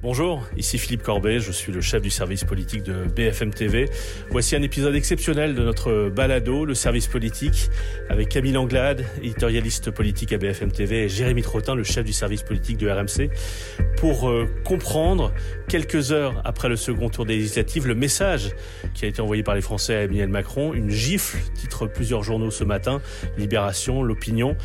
Bonjour, ici Philippe Corbet, je suis le chef du service politique de BFM TV. Voici un épisode exceptionnel de notre balado, le service politique, avec Camille Anglade, éditorialiste politique à BFM TV, et Jérémy Trottin, le chef du service politique de RMC, pour euh, comprendre, quelques heures après le second tour des législatives, le message qui a été envoyé par les Français à Emmanuel Macron, une gifle, titre plusieurs journaux ce matin, Libération, L'Opinion.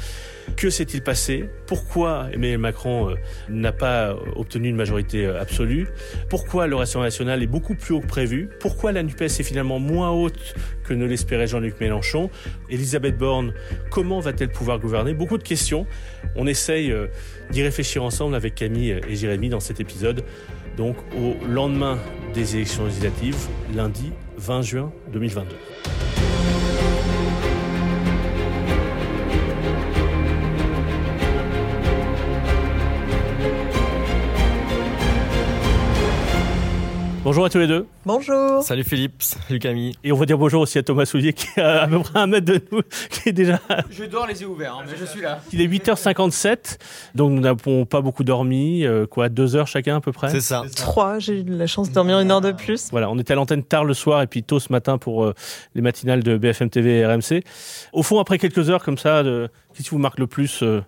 Que s'est-il passé? Pourquoi Emmanuel Macron euh, n'a pas obtenu une majorité euh, absolue? Pourquoi le Rassemblement national est beaucoup plus haut que prévu? Pourquoi la NUPES est finalement moins haute que ne l'espérait Jean-Luc Mélenchon? Elisabeth Borne, comment va-t-elle pouvoir gouverner? Beaucoup de questions. On essaye euh, d'y réfléchir ensemble avec Camille et Jérémy dans cet épisode. Donc au lendemain des élections législatives, lundi 20 juin 2022. Bonjour à tous les deux. Bonjour. Salut Philippe, salut Camille. Et on va dire bonjour aussi à Thomas Soulier qui est à peu près un mètre de nous, qui est déjà... Je dors les yeux ouverts, hein, mais je suis là. Il est 8h57, donc nous n'avons pas beaucoup dormi, euh, quoi, deux heures chacun à peu près? C'est ça. Trois, j'ai eu la chance de dormir une heure de plus. Voilà, on était à l'antenne tard le soir et puis tôt ce matin pour euh, les matinales de BFM TV et RMC. Au fond, après quelques heures comme ça, de... qu'est-ce qui vous marque le plus euh,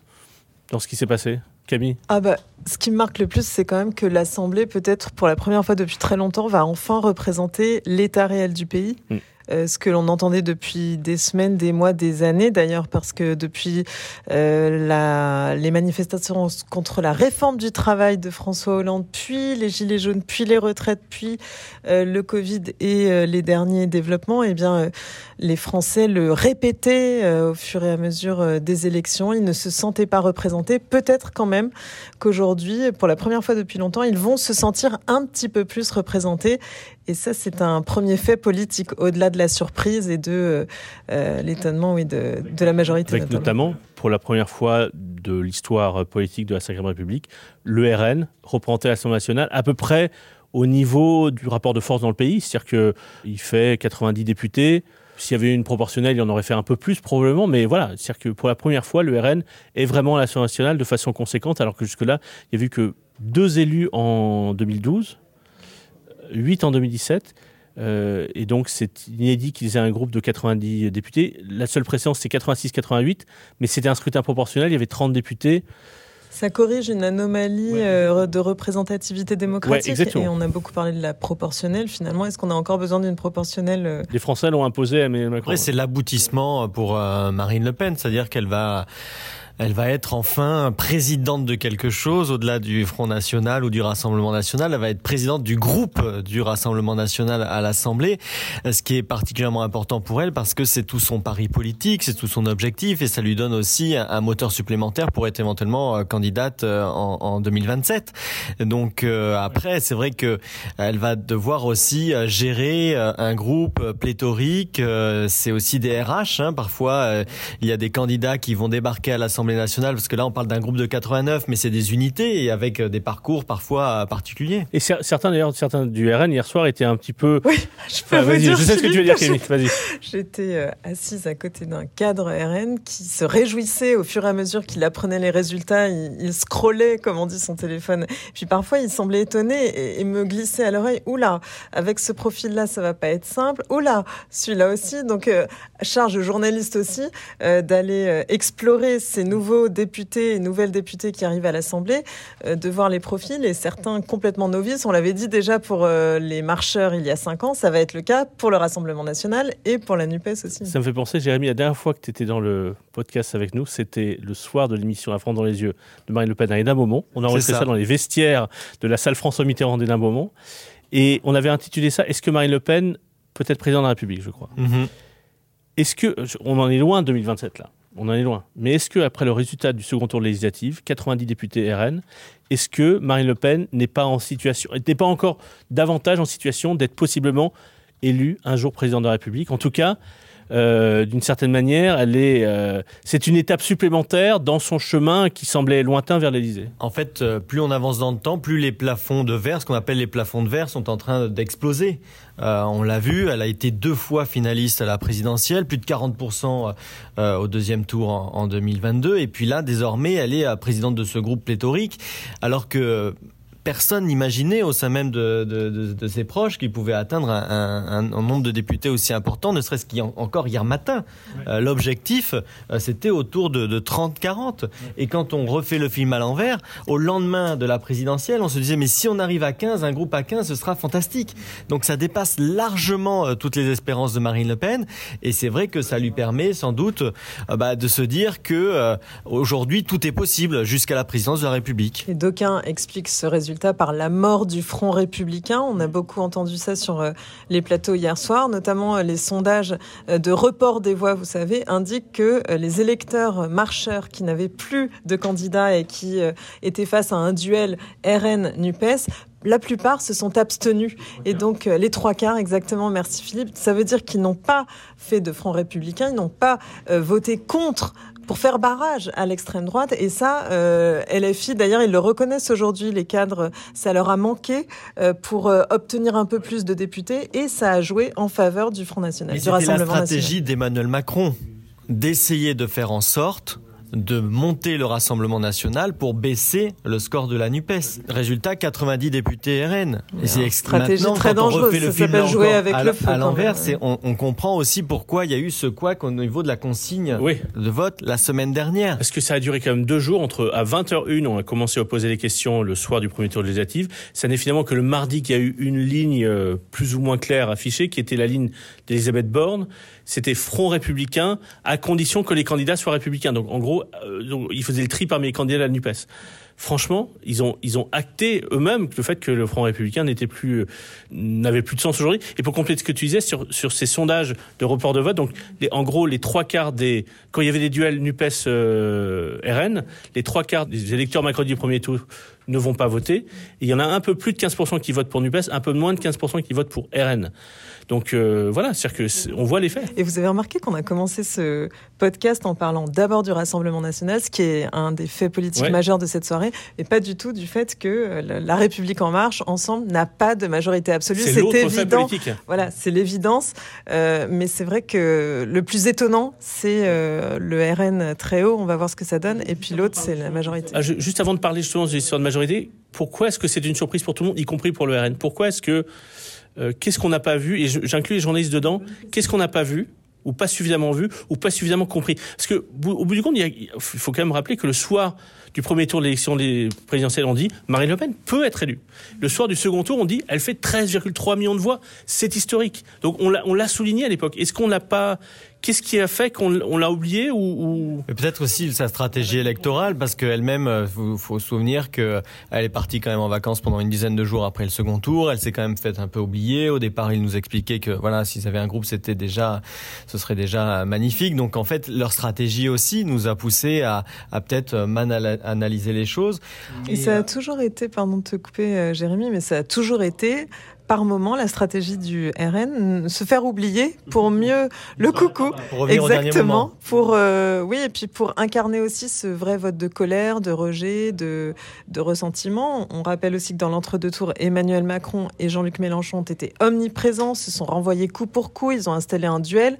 dans ce qui s'est passé? Camille Ah bah, ce qui me marque le plus, c'est quand même que l'Assemblée, peut-être pour la première fois depuis très longtemps, va enfin représenter l'état réel du pays. Mm. Euh, ce que l'on entendait depuis des semaines, des mois, des années d'ailleurs, parce que depuis euh, les manifestations contre la réforme du travail de François Hollande, puis les gilets jaunes, puis les retraites, puis euh, le Covid et les derniers développements, eh bien, les Français le répétaient au fur et à mesure des élections. Ils ne se sentaient pas représentés. Peut-être quand même qu'aujourd'hui, pour la première fois depuis longtemps, ils vont se sentir un petit peu plus représentés. Et ça, c'est un premier fait politique, au-delà de la surprise et de euh, euh, l'étonnement oui, de, de la majorité. Avec notamment, pour la première fois de l'histoire politique de la Ve République, le RN représenté à l'Assemblée nationale à peu près au niveau du rapport de force dans le pays. C'est-à-dire qu'il fait 90 députés. S'il y avait eu une proportionnelle, il en aurait fait un peu plus probablement, mais voilà, c'est-à-dire que pour la première fois, le RN est vraiment à l'Assemblée nationale de façon conséquente, alors que jusque-là, il y a eu que deux élus en 2012, huit en 2017, euh, et donc c'est inédit qu'ils aient un groupe de 90 députés. La seule précédence, c'est 86-88, mais c'était un scrutin proportionnel, il y avait 30 députés. Ça corrige une anomalie Ouais. euh, de représentativité démocratique. Ouais, exactement. et on a beaucoup parlé de la proportionnelle. Finalement, est-ce qu'on a encore besoin d'une proportionnelle euh, Les Français l'ont imposé à Emmanuel Macron. C'est l'aboutissement pour euh, Marine Le Pen, c'est-à-dire qu'elle va, elle va être enfin présidente de quelque chose au-delà du Front National ou du Rassemblement National. Elle va être présidente du groupe du Rassemblement National à l'Assemblée, ce qui est particulièrement important pour elle parce que c'est tout son pari politique, c'est tout son objectif et ça lui donne aussi un, moteur supplémentaire pour être éventuellement euh, candidate euh, en, en 2027. Donc euh, après, c'est vrai que elle va devoir aussi euh, gérer euh, un groupe euh, pléthorique. euh, C'est aussi des RH. hein. Parfois, euh, il y a des candidats qui vont débarquer à l'Assemblée nationale parce que là, on parle d'un groupe de 89, mais c'est des unités et avec euh, des parcours parfois euh, particuliers. Et cer- certains d'ailleurs, certains du RN hier soir étaient un petit peu. Oui, je peux Ah, vous vas-y, dire. je sais ce que tu veux dire, Camille. Vas-y. J'étais euh, assise à côté d'un cadre RN qui se réjouissait au fur et à mesure qu'il apprenait les résultats. Il, il scrollait, comme on dit, son téléphone. Puis parfois, il semblait étonné et, et me glissait à l'oreille. Oula, avec ce profil-là, ça va pas être simple. Oula, celui-là aussi. Donc, euh, charge aux journalistes aussi euh, d'aller euh, explorer ces nouveaux députés et nouvelles députées qui arrivent à l'Assemblée, euh, de voir les profils et certains complètement novices. On l'avait dit déjà pour euh, les marcheurs il y a cinq ans, ça va être le cas pour le Rassemblement national et pour la NUPES aussi. Ça me fait penser, Jérémy, la dernière fois que tu étais dans le podcast avec nous, c'était le soir de l'émission La France dans les yeux de Marine Le Pen à Hénin Beaumont. On a enregistré ça. ça. dans les vestiaires de la salle François Mitterrand d'Hénin Beaumont. Et on avait intitulé ça Est-ce que Marine Le Pen peut être présidente de la République, je crois Est-ce que. On en est loin 2027 là. On en est loin. Mais est-ce que après le résultat du second tour de législative, 90 députés RN, est-ce que Marine Le Pen n'est pas en situation, n'est pas encore davantage en situation d'être possiblement élue un jour président de la République? En tout cas, euh, d'une certaine manière, elle est, euh, c'est une étape supplémentaire dans son chemin qui semblait lointain vers l'Élysée. En fait, euh, plus on avance dans le temps, plus les plafonds de verre, ce qu'on appelle les plafonds de verre, sont en train d'exploser. On l'a vu, elle a été deux fois finaliste à la présidentielle, plus de 40% euh, au deuxième tour en, en 2022. Et puis là, désormais, elle est présidente de ce groupe pléthorique, alors que personne n'imaginait au sein même de, de, de, de, ses proches qu'il pouvait atteindre un, un, un, nombre de députés aussi important, ne serait-ce qu'encore hier matin. Euh, L'objectif, euh, c'était autour de, de 30-40. Et quand on refait le film à l'envers, au lendemain de la présidentielle, on se disait, mais si on arrive à 15, un groupe à 15, ce sera fantastique. Donc ça dépasse largement euh, toutes les espérances de Marine Le Pen. Et c'est vrai que ça lui permet sans doute euh, bah, de se dire que euh, aujourd'hui tout est possible jusqu'à la présidence de la République. Et d'aucuns expliquent ce résultat par la mort du Front républicain. On a beaucoup entendu ça sur euh, les plateaux hier soir, notamment euh, les sondages euh, de report des voix, vous savez, indiquent que les électeurs marcheurs qui n'avaient plus de candidats et qui étaient face à un duel RN-NUPES la plupart se sont abstenus. Et donc, les trois quarts, exactement, merci Philippe, ça veut dire qu'ils n'ont pas fait de front républicain, ils n'ont pas euh, voté contre pour faire barrage à l'extrême droite. Et ça, euh, LFI, d'ailleurs, ils le reconnaissent aujourd'hui, les cadres, ça leur a manqué euh, pour euh, obtenir un peu plus de députés. Et ça a joué en faveur du Front National, Mais du Rassemblement la stratégie d'Emmanuel Macron d'essayer de faire en sorte de monter le Rassemblement national pour baisser le score de la NUPES. Résultat, 90 députés RN. Et c'est stratégie très dangereuse. Ça s'appelle jouer avec à, le feu. À l'envers, on, on, comprend aussi pourquoi il y a eu ce couac au niveau de la consigne oui. de vote la semaine dernière. Parce que ça a duré quand même deux jours. Entre à 20h01, on a commencé à poser les questions le soir du premier tour législatif. Ça n'est finalement que le mardi qu'il y a eu une ligne euh, plus ou moins claire affichée, qui était la ligne d'Elisabeth Borne. C'était Front républicain à condition que les candidats soient républicains. Donc en gros, euh, ils faisaient le tri parmi les candidats de la NUPES. Franchement, ils ont ils ont acté eux-mêmes le fait que le Front républicain n'était plus euh, n'avait plus de sens aujourd'hui. Et pour compléter ce que tu disais sur sur ces sondages de report de vote, donc en gros les trois quarts des quand il y avait des duels Nupes euh, les trois quarts des électeurs Macron du premier tour ne vont pas voter. Il y en a un peu plus de 15% qui votent pour NUPES, un peu moins de 15% qui votent pour RN. Donc euh, voilà, c'est-à-dire que on voit les faits. Et vous avez remarqué qu'on a commencé ce podcast en parlant d'abord du Rassemblement national, ce qui est un des faits politiques ouais. majeurs de cette soirée, et pas du tout du fait que la République en marche, ensemble, n'a pas de majorité absolue. C'est évident. Voilà, c'est l'évidence. Euh, mais c'est vrai que le plus étonnant, c'est euh, le RN très haut. On va voir ce que ça donne. Et puis l'autre, c'est la majorité. Ah, je, juste avant de parler justement de l'histoire de majorité, pourquoi est-ce que c'est une surprise pour tout le monde, y compris pour le RN Pourquoi est-ce que euh, qu'est-ce qu'on n'a pas vu Et j'inclus les journalistes dedans. Qu'est-ce qu'on n'a pas vu ou pas suffisamment vu ou pas suffisamment compris? Parce que au bout du compte, il, faut quand même rappeler que le soir du premier tour de l'élection présidentielle, on dit Marine Le Pen peut être élue. Le soir du second tour, on dit elle fait 13,3 millions de voix. C'est historique. Donc on l'a souligné à l'époque. Est-ce qu'on l'a pas Qu'est-ce qui a fait qu'on l'a oublié ou, ou... Peut-être aussi sa stratégie électorale, parce qu'elle-même, il faut se souvenir qu'elle est partie quand même en vacances pendant une dizaine de jours après le second tour. Elle s'est quand même fait un peu oublier. Au départ, il nous expliquait que voilà, s'ils avaient un groupe, c'était déjà, ce serait déjà magnifique. Donc en fait, leur stratégie aussi nous a poussé à, à peut-être mal analyser les choses. Et, Et ça a toujours été, pardon de te couper, euh, Jérémy, mais ça a toujours été par moment la stratégie du RN se faire oublier pour mieux le coucou. pour exactement. pour euh, oui et puis pour incarner aussi ce vrai vote de colère de rejet de de ressentiment. On rappelle aussi que dans l'entre-deux tours Emmanuel Macron et Jean-Luc Mélenchon ont été omniprésents se sont renvoyés coup pour coup ils ont installé un duel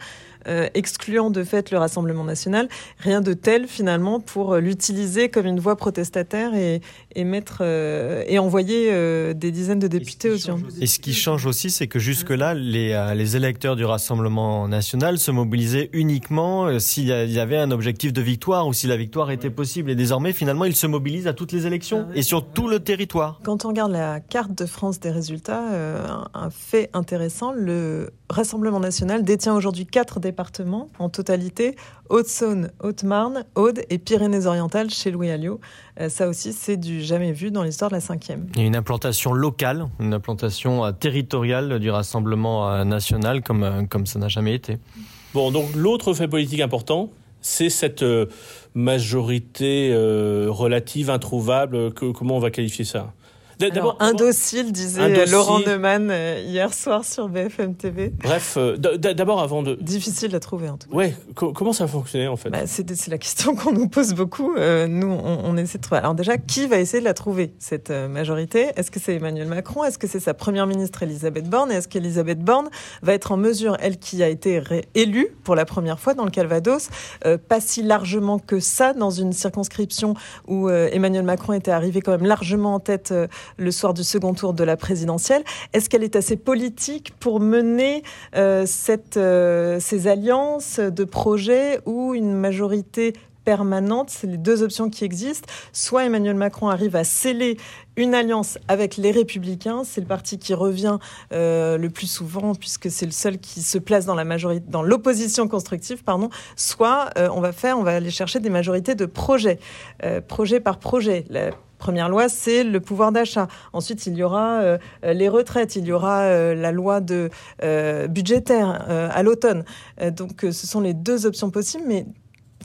euh, excluant de fait le Rassemblement national. Rien de tel finalement pour l'utiliser comme une voix protestataire et, et mettre euh, et envoyer euh, des dizaines de députés aux urnes. Et ce qui change aussi, c'est que jusque-là, les, euh, les électeurs du Rassemblement national se mobilisaient uniquement euh, s'il y avait un objectif de victoire ou si la victoire était possible. Et désormais, finalement, ils se mobilisent à toutes les élections et sur tout le territoire. Quand on regarde la carte de France des résultats, un, un fait intéressant, le Rassemblement national détient aujourd'hui quatre départements en totalité Haute-Saône, Haute-Marne, Aude et Pyrénées-Orientales chez Louis Alliot. Euh, ça aussi, c'est du jamais vu dans l'histoire de la cinquième. Il y a une implantation locale, une implantation euh, territoriale du Rassemblement euh, national comme, comme ça n'a jamais été. Bon, donc l'autre fait politique important, c'est cette majorité euh, relative, introuvable. Que, comment on va qualifier ça? D'abord, indocile, disait indocile. Laurent Neumann hier soir sur BFM TV. Bref, euh, d'abord avant de. Difficile à trouver en tout cas. Ouais, co comment ça fonctionnait en fait bah, C'est la question qu'on nous pose beaucoup. Euh, nous, on, on, essaie de trouver. Alors déjà, qui va essayer de la trouver cette euh, majorité? Est-ce que c'est Emmanuel Macron? Est-ce que c'est sa première ministre Elisabeth Borne? Est-ce qu'Elisabeth Borne va être en mesure, elle qui a été élue pour la première fois dans le Calvados, euh, pas si largement que ça dans une circonscription où Emmanuel Macron était arrivé quand même largement en tête le soir du second tour de la présidentielle. Est-ce qu'elle est assez politique pour mener cette, ces alliances de projets où une majorité permanente, c'est les deux options qui existent. Soit Emmanuel Macron arrive à sceller une alliance avec les Républicains, c'est le parti qui revient euh, le plus souvent puisque c'est le seul qui se place dans la majorité, dans l'opposition constructive, pardon. Soit euh, on va faire, on va aller chercher des majorités de projets, euh, projet par projet. La première loi, c'est le pouvoir d'achat. Ensuite, il y aura les retraites, il y aura la loi budgétaire à l'automne. donc, ce sont les deux options possibles, mais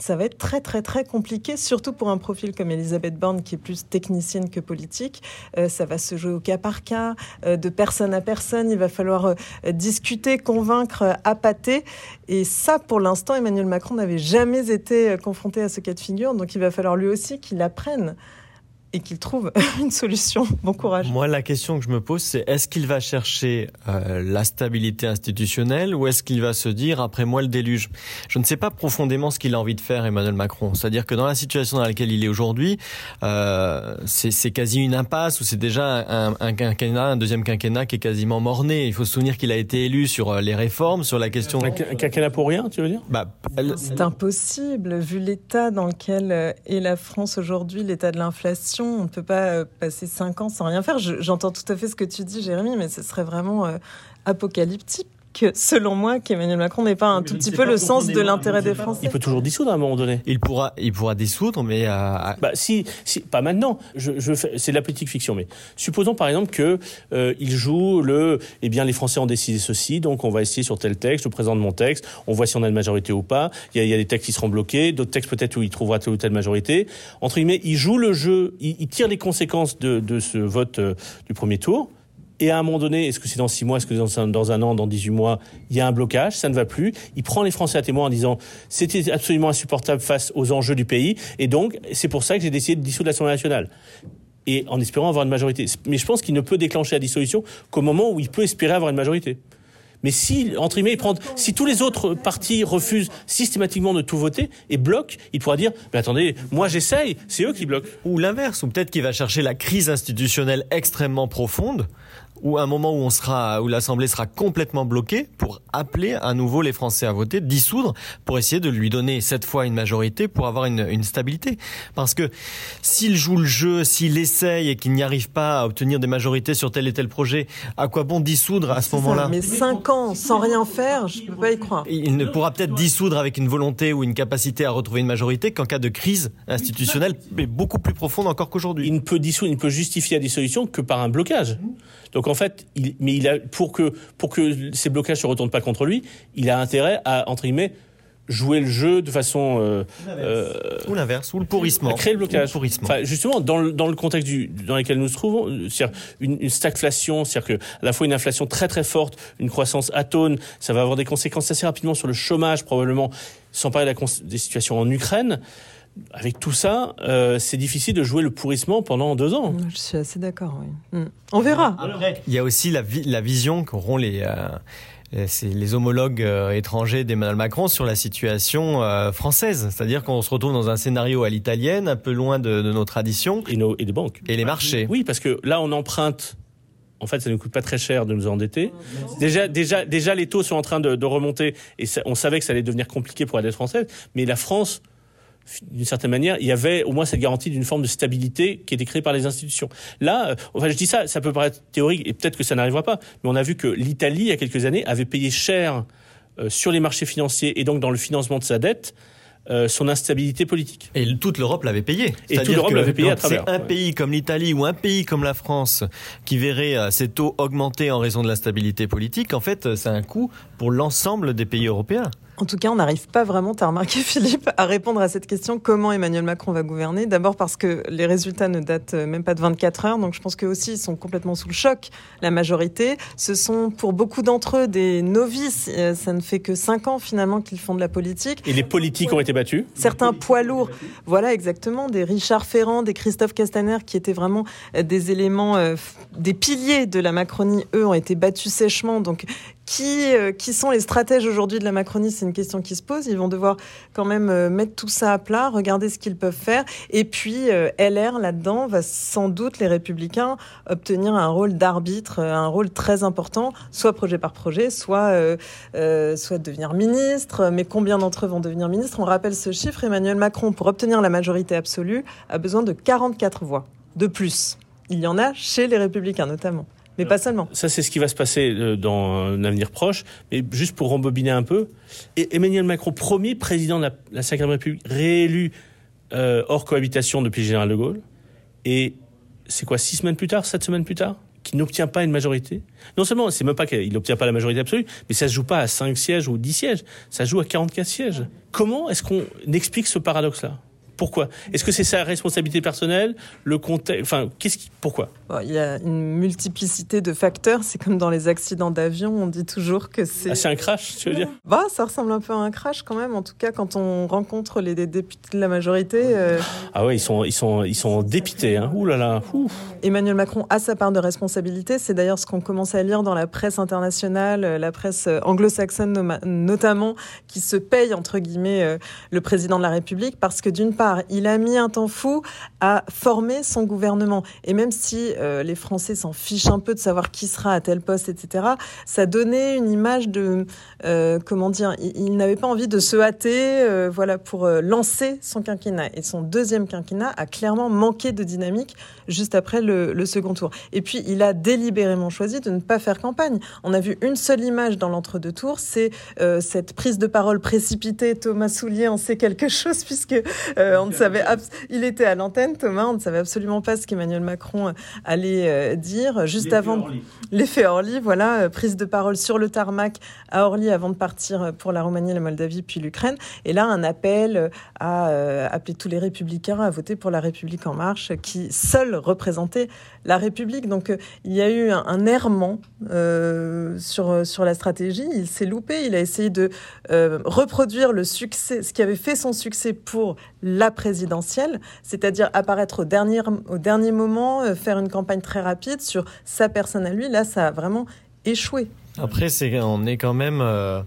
ça va être très très très compliqué, surtout pour un profil comme Elisabeth Borne qui est plus technicienne que politique. Euh, ça va se jouer au cas par cas, euh, de personne à personne. Il va falloir euh, discuter, convaincre, appâter. Et ça, pour l'instant, Emmanuel Macron n'avait jamais été confronté à ce cas de figure. Donc il va falloir lui aussi qu'il apprenne et qu'il trouve une solution. Bon courage. Moi, la question que je me pose, c'est est-ce qu'il va chercher euh, la stabilité institutionnelle ou est-ce qu'il va se dire après moi le déluge? Je ne sais pas profondément ce qu'il a envie de faire, Emmanuel Macron. C'est-à-dire que dans la situation dans laquelle il est aujourd'hui, euh, c'est quasi une impasse ou c'est déjà un, un, quinquennat, un deuxième quinquennat qui est quasiment mort-né. Il faut se souvenir qu'il a été élu sur euh, les réformes, sur la question. Un, quinquennat pour rien, tu veux dire? Bah, C'est impossible vu l'état dans lequel est la France aujourd'hui, l'état de l'inflation on ne peut pas euh, passer cinq ans sans rien faire. J'entends tout à fait ce que tu dis, Jérémy, mais ce serait vraiment euh, apocalyptique que, selon moi, qu'Emmanuel Macron n'ait pas un tout petit peu le sens de l'intérêt des Français. Il peut toujours dissoudre à un moment donné. Il pourra, il pourra dissoudre, mais euh, bah si, si, pas maintenant. Je, je c'est de la politique fiction, mais supposons par exemple que euh, il joue le, eh bien les Français ont décidé ceci, donc on va essayer sur tel texte, je présente mon texte, on voit si on a une majorité ou pas. Il y a, il y a des textes qui seront bloqués, d'autres textes peut-être où il trouvera telle ou telle majorité. Entre guillemets, il joue le jeu, il, il tire les conséquences de, de ce vote euh, du premier tour et à un moment donné, est-ce que c'est dans six mois, est-ce que c'est dans un an, dans 18 mois, il y a un blocage, ça ne va plus. Il prend les Français à témoin en disant c'était absolument insupportable face aux enjeux du pays. Et donc, c'est pour ça que j'ai décidé de dissoudre l'Assemblée nationale et en espérant avoir une majorité. Mais je pense qu'il ne peut déclencher la dissolution qu'au moment où il peut espérer avoir une majorité. Mais si, entre guillemets, prend, si tous les autres partis refusent systématiquement de tout voter et bloquent, il pourra dire, mais attendez, moi j'essaye, c'est eux qui bloquent. Ou l'inverse, ou peut-être qu'il va chercher la crise institutionnelle extrêmement profonde ou un moment où on sera, où l'Assemblée sera complètement bloquée pour appeler à nouveau les Français à voter, dissoudre, pour essayer de lui donner cette fois une majorité pour avoir une, une stabilité. Parce que s'il joue le jeu, s'il essaye et qu'il n'y arrive pas à obtenir des majorités sur tel et tel projet, à quoi bon dissoudre à ce moment-là? Mais cinq ans sans rien faire, je peux pas y croire. Il ne pourra peut-être dissoudre avec une volonté ou une capacité à retrouver une majorité qu'en cas de crise institutionnelle, mais beaucoup plus profonde encore qu'aujourd'hui. Il ne peut dissoudre, il ne peut justifier la dissolution que par un blocage. Donc en fait, il, mais il a, pour que, pour que ces blocages se retournent pas contre lui, il a intérêt à, entre guillemets, jouer le jeu de façon euh, euh, ou l'inverse ou le pourrissement. Créer le blocage. enfin, justement dans le, dans le contexte du, dans lequel nous nous trouvons c'est une, une stagflation c'est-à-dire que à la fois une inflation très très forte une croissance atone ça va avoir des conséquences assez rapidement sur le chômage probablement sans parler de la, des situations en Ukraine avec tout ça, euh, c'est difficile de jouer le pourrissement pendant deux ans. Je suis assez d'accord. Oui. Mm. On verra. il y a aussi la, la vision qu'auront les euh, les homologues euh, étrangers d'Emmanuel Macron sur la situation euh, française. C'est-à-dire qu'on se retrouve dans un scénario à l'italienne, un peu loin de, de nos traditions. Et, nos, et des banques. Et les marchés. Oui, parce que là, on emprunte en fait, ça ne coûte pas très cher de nous endetter. Déjà, déjà, déjà, les taux sont en train de, de remonter et ça, on savait que ça allait devenir compliqué pour la dette française. Mais la France d'une certaine manière, il y avait au moins cette garantie d'une forme de stabilité qui était créée par les institutions. Là, euh, enfin, je dis ça, ça peut paraître théorique et peut-être que ça n'arrivera pas, mais on a vu que l'Italie, il y a quelques années, avait payé cher euh, sur les marchés financiers et donc dans le financement de sa dette. Euh, son instabilité politique. Et toute l'Europe l'avait payé. Et toute l'Europe l'avait payé à travers. Un pays comme l'Italie ou un pays comme la France qui verrait ses taux augmenter en raison de l'instabilité politique. En fait, c'est un coût pour l'ensemble des pays européens. En tout cas, on n'arrive pas vraiment, tu as remarqué Philippe, à répondre à cette question comment Emmanuel Macron va gouverner. D'abord parce que les résultats ne datent même pas de 24 heures, donc je pense qu'eux aussi ils sont complètement sous le choc, la majorité. Ce sont pour beaucoup d'entre eux des novices, euh, ça ne fait que 5 ans finalement qu'ils font de la politique. Et les politiques ont été battus? Certains poids lourds, voilà exactement, des Richard Ferrand, des Christophe Castaner qui étaient vraiment euh, des éléments, euh, des piliers de la Macronie, eux ont été battus sèchement, donc qui, euh, qui sont les stratèges aujourd'hui de la Macronie C'est une question qui se pose. Ils vont devoir quand même euh, mettre tout ça à plat, regarder ce qu'ils peuvent faire. Et puis, euh, LR, là-dedans, va sans doute, les Républicains, obtenir un rôle d'arbitre, un rôle très important, soit projet par projet, soit, soit devenir ministre. Mais combien d'entre eux vont devenir ministres? On rappelle ce chiffre, Emmanuel Macron, pour obtenir la majorité absolue, a besoin de 44 voix de plus. Il y en a chez les Républicains, notamment mais pas seulement. Ça, c'est ce qui va se passer euh, dans un avenir proche. Mais juste pour rembobiner un peu, Emmanuel Macron, premier président de la, Ve République, réélu euh, hors cohabitation depuis le général de Gaulle, et c'est quoi, six semaines plus tard, sept semaines plus tard qui n'obtient pas une majorité? Non seulement, c'est même pas qu'il n'obtient pas la majorité absolue, mais ça se joue pas à 5 sièges ou 10 sièges, ça se joue à 44 sièges. Comment est-ce qu'on explique ce paradoxe-là? Pourquoi? Est-ce que c'est sa responsabilité personnelle? Le contexte Enfin, qu'est-ce qui Pourquoi? Il y a une multiplicité de facteurs. C'est comme dans les accidents d'avion, on dit toujours que c'est. Ah, c'est un crash, tu veux dire? Bah, ça ressemble un peu à un crash quand même. En tout cas, quand on rencontre les députés de la majorité. Euh, ah ouais, ils sont, ils sont, ils sont dépités. Hein. Ouh là là. Emmanuel Macron a sa part de responsabilité. C'est d'ailleurs ce qu'on commence à lire dans la presse internationale, euh, la presse euh, anglo-saxonne notamment, qui se paye entre guillemets le président de la République parce que d'une part il a mis un temps fou à former son gouvernement. Et même si euh, les Français s'en fichent un peu de savoir qui sera à tel poste, etc., ça donnait une image de, euh, comment dire, il, n'avait pas envie de se hâter, euh, voilà, pour lancer son quinquennat. Et son deuxième quinquennat a clairement manqué de dynamique juste après le, second tour. Et puis, il a délibérément choisi de ne pas faire campagne. On a vu une seule image dans l'entre-deux tours, c'est cette prise de parole précipitée. Thomas Soulier en sait quelque chose puisque on ne savait, il était à l'antenne, Thomas, on ne savait absolument pas ce qu'Emmanuel Macron euh, allait euh, dire. Juste avant l'effet Orly, voilà, euh, prise de parole sur le tarmac à Orly avant de partir pour la Roumanie, la Moldavie, puis l'Ukraine. Et là, un appel à appeler tous les républicains à voter pour la République en marche, qui seul représentait la République. Donc, il y a eu un, errement sur, sur la stratégie. Il s'est loupé. Il a essayé de reproduire le succès, ce qui avait fait son succès pour la présidentielle, c'est-à-dire apparaître au dernier, au dernier moment, euh, faire une campagne très rapide sur sa personne à lui. Là, ça a vraiment échoué. Après, c'est, on est quand même... Euh,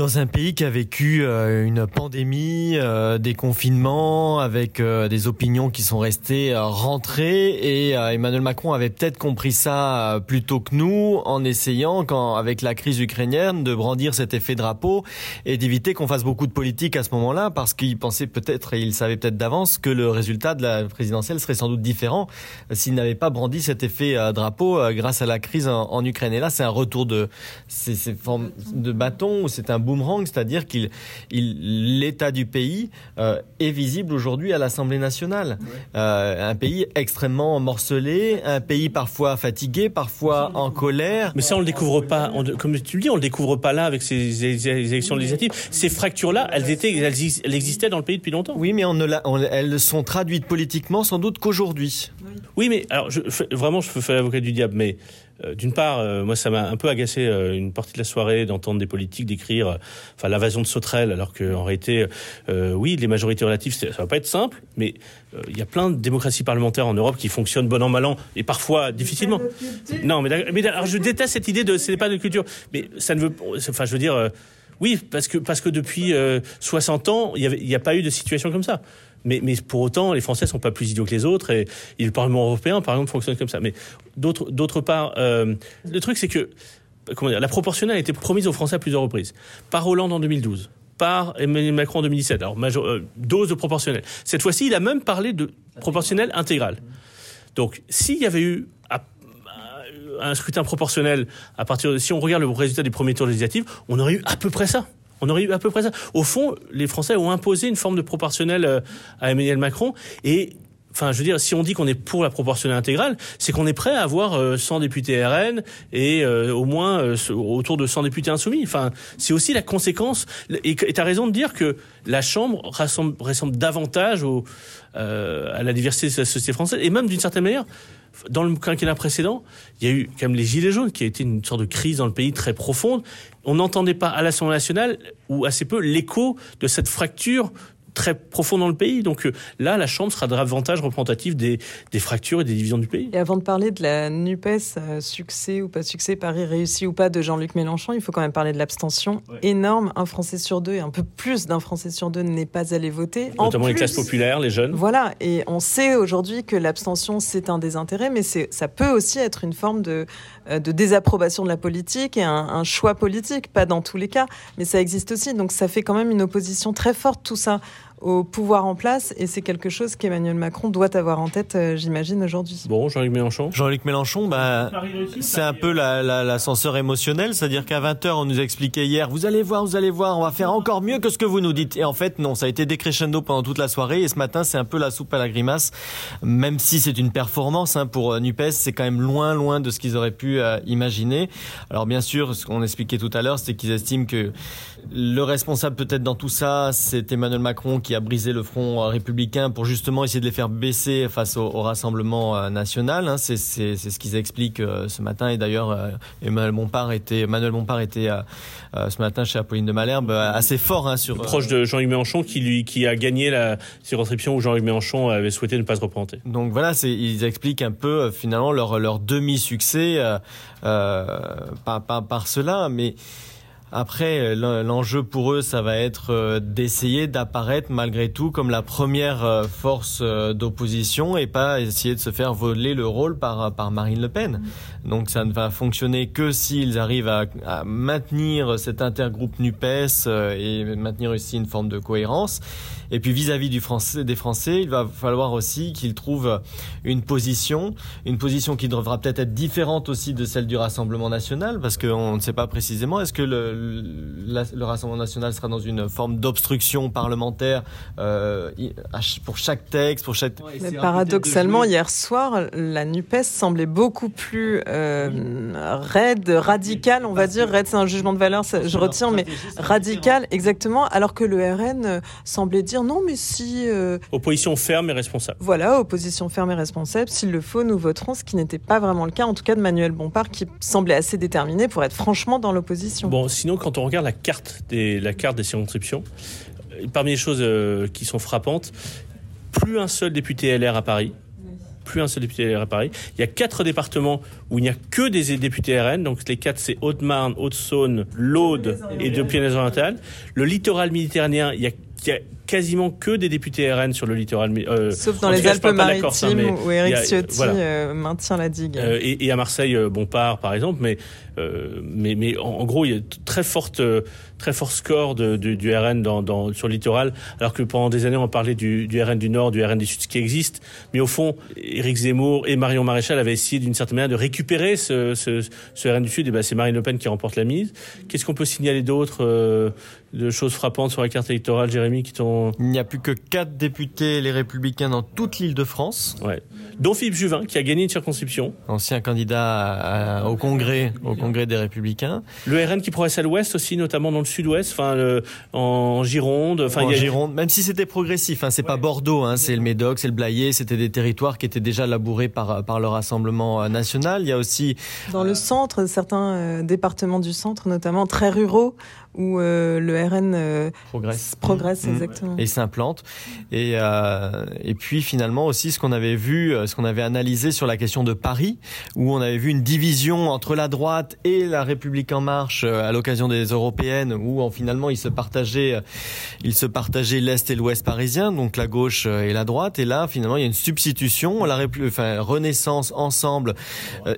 dans un pays qui a vécu euh, une pandémie, euh, des confinements, avec euh, des opinions qui sont restées rentrées. Et Emmanuel Macron avait peut-être compris ça plus tôt que nous, en essayant, avec la crise ukrainienne, de brandir cet effet drapeau et d'éviter qu'on fasse beaucoup de politique à ce moment-là, parce qu'il pensait peut-être, et il savait peut-être d'avance, que le résultat de la présidentielle serait sans doute différent s'il n'avait pas brandi cet effet drapeau grâce à la crise en, Ukraine. Et là, c'est un retour de ces, formes de bâton, c'est un boomerang, c'est-à-dire qu'il, l'état du pays euh, est visible aujourd'hui à l'Assemblée nationale. Euh, un pays extrêmement morcelé, un pays parfois fatigué, parfois en colère. Mais ça, on le découvre pas. comme tu le dis, on le découvre pas là avec ces élections législatives. Ces fractures-là, elles étaient, elles, existaient dans le pays depuis longtemps. Oui, mais on ne elles sont traduites politiquement sans doute qu'aujourd'hui. Oui, mais alors je, vraiment, je fais l'avocat du diable, mais d'une part, euh, moi, ça m'a un peu agacé euh, une partie de la soirée d'entendre des politiques décrire, enfin, l'invasion de Sauterelle, alors qu'en réalité, oui, les majorités relatives, ça va pas être simple, mais il y a plein de démocraties parlementaires en Europe qui fonctionnent bon an mal an et parfois difficilement. Non, mais, mais alors, je déteste cette idée de ce n'est pas de culture, mais ça ne veut, enfin, je veux dire. Oui, parce que, parce que depuis 60 ans, il n'y a pas eu de situation comme ça. Mais, mais pour autant, les Français sont pas plus idiots que les autres et, le Parlement européen, par exemple, fonctionne comme ça. Mais d'autre part, euh, le truc, c'est que comment dire, la proportionnelle a été promise aux Français à plusieurs reprises. Par Hollande en 2012, par Emmanuel Macron en 2017. Alors, euh, dose de proportionnelle. Cette fois-ci, il a même parlé de proportionnelle intégrale. Donc, s'il y avait eu un scrutin proportionnel à partir de, si on regarde le résultat du premier tour législatif, on aurait eu à peu près ça. On aurait eu à peu près ça. Au fond, les Français ont imposé une forme de proportionnel euh, à Emmanuel Macron et Enfin, je veux dire, si on dit qu'on est pour la proportionnelle intégrale, c'est qu'on est prêt à avoir 100 euh, députés RN et euh, au moins autour de 100 députés insoumis. Enfin, c'est aussi la conséquence. Et tu as raison de dire que la Chambre ressemble, davantage à la diversité de la société française et même d'une certaine manière dans le quinquennat précédent, il y a eu quand même les Gilets jaunes, qui a été une sorte de crise dans le pays très profonde. On n'entendait pas à l'Assemblée nationale, ou assez peu, l'écho de cette fracture très profond dans le pays. Donc euh, là, la Chambre sera davantage représentative des, des fractures et des divisions du pays. Et avant de parler de la NUPES, euh, succès ou pas succès, Paris réussi ou pas de Jean-Luc Mélenchon, il faut quand même parler de l'abstention énorme. Un Français sur deux et un peu plus d'un Français sur deux n'est pas allé voter. Notamment les classes populaires, les jeunes. Voilà, et on sait aujourd'hui que l'abstention, c'est un désintérêt, mais ça peut aussi être une forme de, de désapprobation de la politique et un, un choix politique, pas dans tous les cas, mais ça existe aussi. Donc ça fait quand même une opposition très forte, tout ça au pouvoir en place et c'est quelque chose qu'Emmanuel Macron doit avoir en tête, euh, j'imagine, aujourd'hui. Bon, Jean-Luc Mélenchon Jean-Luc Mélenchon, bah, c'est un peu l'ascenseur la, la, émotionnel, c'est-à-dire qu'à 20h, on nous expliquait hier, vous allez voir, vous allez voir, on va faire encore mieux que ce que vous nous dites. Et en fait, non, ça a été décrescendo pendant toute la soirée et ce matin, c'est un peu la soupe à la grimace, même si c'est une performance hein, pour euh, NUPES, c'est quand même loin, loin de ce qu'ils auraient pu euh, imaginer. Alors bien sûr, ce qu'on expliquait tout à l'heure, c'est qu'ils estiment que le responsable peut-être dans tout ça, c'est Emmanuel Macron qui a brisé le front euh, républicain pour justement essayer de les faire baisser face au, Rassemblement euh, national. Hein. C'est ce qu'ils expliquent euh, ce matin. Et d'ailleurs, Emmanuel Bompard était, Emmanuel Bompard était ce matin chez Apolline de Malherbe assez fort hein, sur proche de Jean-Luc Mélenchon qui lui qui a gagné la circonscription où Jean-Luc Mélenchon avait souhaité ne pas se représenter. Donc voilà, ils expliquent un peu finalement leur leur demi succès par, par, par cela, mais après, l'enjeu pour eux, ça va être euh, d'essayer d'apparaître malgré tout comme la première euh, force euh, d'opposition et pas essayer de se faire voler le rôle par, par Marine Le Pen. Donc ça ne va fonctionner que s'ils arrivent à, à, maintenir cet intergroupe NUPES et maintenir aussi une forme de cohérence. Et puis vis-à-vis du français, des Français, il va falloir aussi qu'ils trouvent une position, une position qui devra peut-être être différente aussi de celle du Rassemblement national, parce qu'on ne sait pas précisément. Est-ce que le, le, Rassemblement national sera dans une forme d'obstruction parlementaire euh, pour chaque texte, pour chaque. Mais paradoxalement, hier soir, la Nupes semblait beaucoup plus euh, raide, radicale, on va dire. Raide, c'est un jugement de valeur, je retiens, mais radical, exactement, alors que le RN semblait dire non, mais si. Euh, opposition ferme et responsable. Voilà, opposition ferme et responsable. S'il le faut, nous voterons, ce qui n'était pas vraiment le cas, en tout cas de Manuel Bompard, qui semblait assez déterminé pour être franchement dans l'opposition. Bon, sinon, quand on regarde la carte des, la carte des circonscriptions, parmi les choses euh, qui sont frappantes, plus un seul député LR à Paris plus un seul député LR à Paris. Il y a quatre départements où il n'y a que des députés RN. Donc les quatre, c'est Haute-Marne, Haute-Saône, l'Aude et de Pyrénées-Orientales. Le littoral méditerranéen, il y a il y a quasiment que des députés RN sur le littoral. Euh, Sauf dans les Alpes-Maritimes hein, où Eric Ciotti euh, maintient la digue. Euh, et, et, à Marseille, euh, Bompard, par exemple. Mais, euh, mais, mais en, gros, il y a très forte, très fort score de, de, du RN dans, dans, sur le littoral, alors que pendant des années, on parlait du, du RN du Nord, du RN du Sud, ce qui existe. Mais au fond, Éric Zemmour et Marion Maréchal avaient essayé d'une certaine manière de récupérer ce, ce, ce RN du Sud. Et ben, c'est Marine Le Pen qui remporte la mise. Qu'est-ce qu'on peut signaler d'autre de choses frappantes sur la carte électorale, Jérémy, qui t'ont... Il n'y a plus que quatre députés les Républicains dans toute l'île de France. Ouais. Dont Philippe Juvin, qui a gagné une circonscription. Ancien candidat au Congrès, au Congrès des Républicains. Le RN qui progresse à l'ouest aussi, notamment dans le sud-ouest, enfin en Gironde. Enfin, en Gironde, même si c'était progressif, hein, c'est pas Bordeaux, hein, c'est le Médoc, c'est le Blayais, c'était des territoires qui étaient déjà labourés par, par le Rassemblement national. Il y a aussi... Dans le centre, certains euh, départements du centre, notamment très ruraux, où euh, le RN euh, progresse, progresse mmh. exactement. et s'implante. Et, euh, et puis finalement aussi ce qu'on avait vu, ce qu'on avait analysé sur la question de Paris, où on avait vu une division entre la droite et la République en marche à l'occasion des européennes, où en, finalement ils se partageaient, ils se partageaient l'est et l'ouest parisien, donc la gauche et la droite. Et là finalement il y a une substitution, la enfin, Renaissance ensemble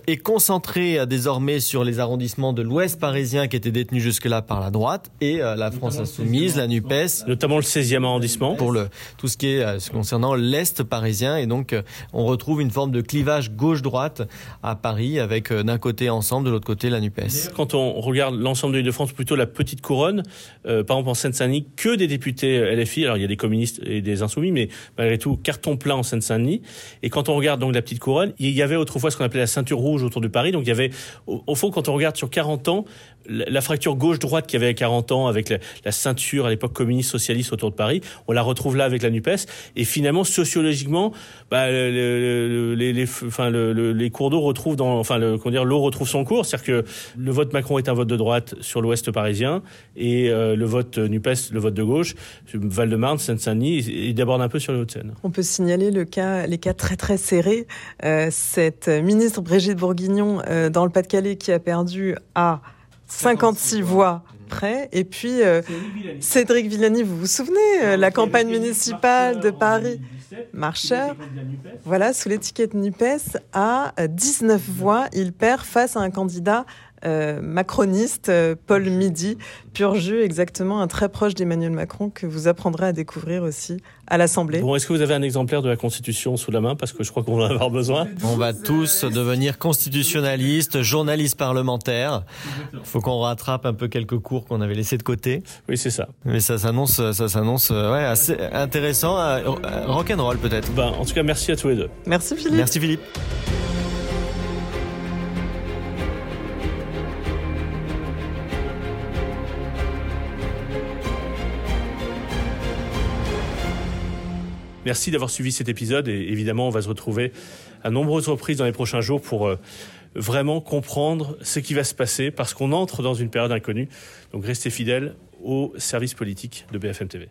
est concentrée désormais sur les arrondissements de l'ouest parisien qui étaient détenus jusque-là par la droite et euh, la France insoumise, la NUPES. Notamment le 16e arrondissement. Pour le, tout ce qui est euh, concernant l'Est parisien. Et donc, euh, on retrouve une forme de clivage gauche-droite à Paris avec d'un côté ensemble, de l'autre côté la NUPES. Quand on regarde l'ensemble de l'île de France, plutôt la petite couronne, par exemple en Seine-Saint-Denis, que des députés LFI. Alors, il y a des communistes et des insoumis, mais malgré tout, carton plein en Seine-Saint-Denis. Et quand on regarde donc la petite couronne, il y avait autrefois ce qu'on appelait la ceinture rouge autour de Paris. Donc, il y avait, au, fond, quand on regarde sur 40 ans, la, fracture gauche-droite qui avait a 40 ans avec la, ceinture à l'époque communiste socialiste autour de Paris. On la retrouve là avec la Nupes. Et finalement, sociologiquement, les, cours d'eau retrouvent enfin, comment dire, l'eau retrouve son cours. C'est-à-dire que le vote Macron est un vote de droite sur l'Ouest parisien et euh, le vote Nupes, le vote de gauche, Val-de-Marne, Seine-Saint-Denis, il déborde un peu sur les Hauts-de-Seine. On peut signaler les cas très très serrés. Euh, cette ministre Brigitte Bourguignon euh, dans le Pas-de-Calais qui a perdu à 56 voix Et puis euh, Cédric Villani, vous vous souvenez, la campagne municipale de Paris, marcheur, voilà, sous l'étiquette NUPES, à 19 voix, il perd face à un candidat euh, macroniste, euh, Paul Midi, pur jus, exactement un très proche d'Emmanuel Macron que vous apprendrez à découvrir aussi à l'Assemblée. Bon, est-ce que vous avez un exemplaire de la Constitution sous la main? Parce que je crois qu'on va en avoir besoin. On va tous devenir constitutionnalistes, journalistes parlementaires. Il faut qu'on rattrape un peu quelques cours qu'on avait laissés de côté. Oui, c'est ça. Mais ça s'annonce, ça s'annonce, euh, ouais, assez intéressant, rock'n'roll peut-être. Ben, en tout cas, merci à tous les deux. Merci Philippe. Merci Philippe. Merci d'avoir suivi cet épisode et évidemment on va se retrouver à nombreuses reprises dans les prochains jours pour euh, vraiment comprendre ce qui va se passer parce qu'on entre dans une période inconnue. Donc restez fidèles au service politique de BFM TV.